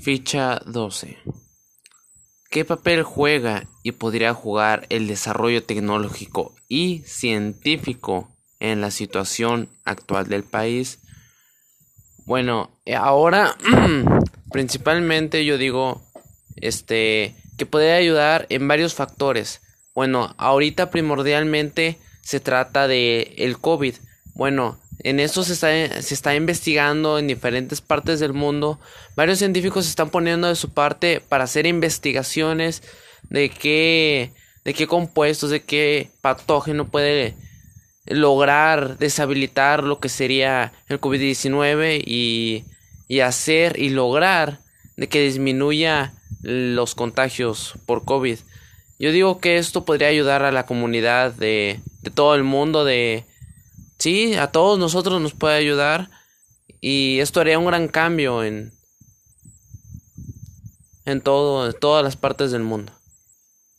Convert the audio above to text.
Ficha 12. ¿Qué papel juega y podría jugar el desarrollo tecnológico y científico en la situación actual del país? Bueno, ahora principalmente yo digo este que puede ayudar en varios factores. Bueno, ahorita primordialmente se trata de el COVID. Bueno, en esto se está, se está investigando en diferentes partes del mundo. Varios científicos se están poniendo de su parte para hacer investigaciones de qué, de qué compuestos, de qué patógeno puede lograr deshabilitar lo que sería el COVID-19 y, y hacer y lograr de que disminuya los contagios por COVID. Yo digo que esto podría ayudar a la comunidad de, de todo el mundo de sí, a todos nosotros nos puede ayudar y esto haría un gran cambio en, en todo, en todas las partes del mundo.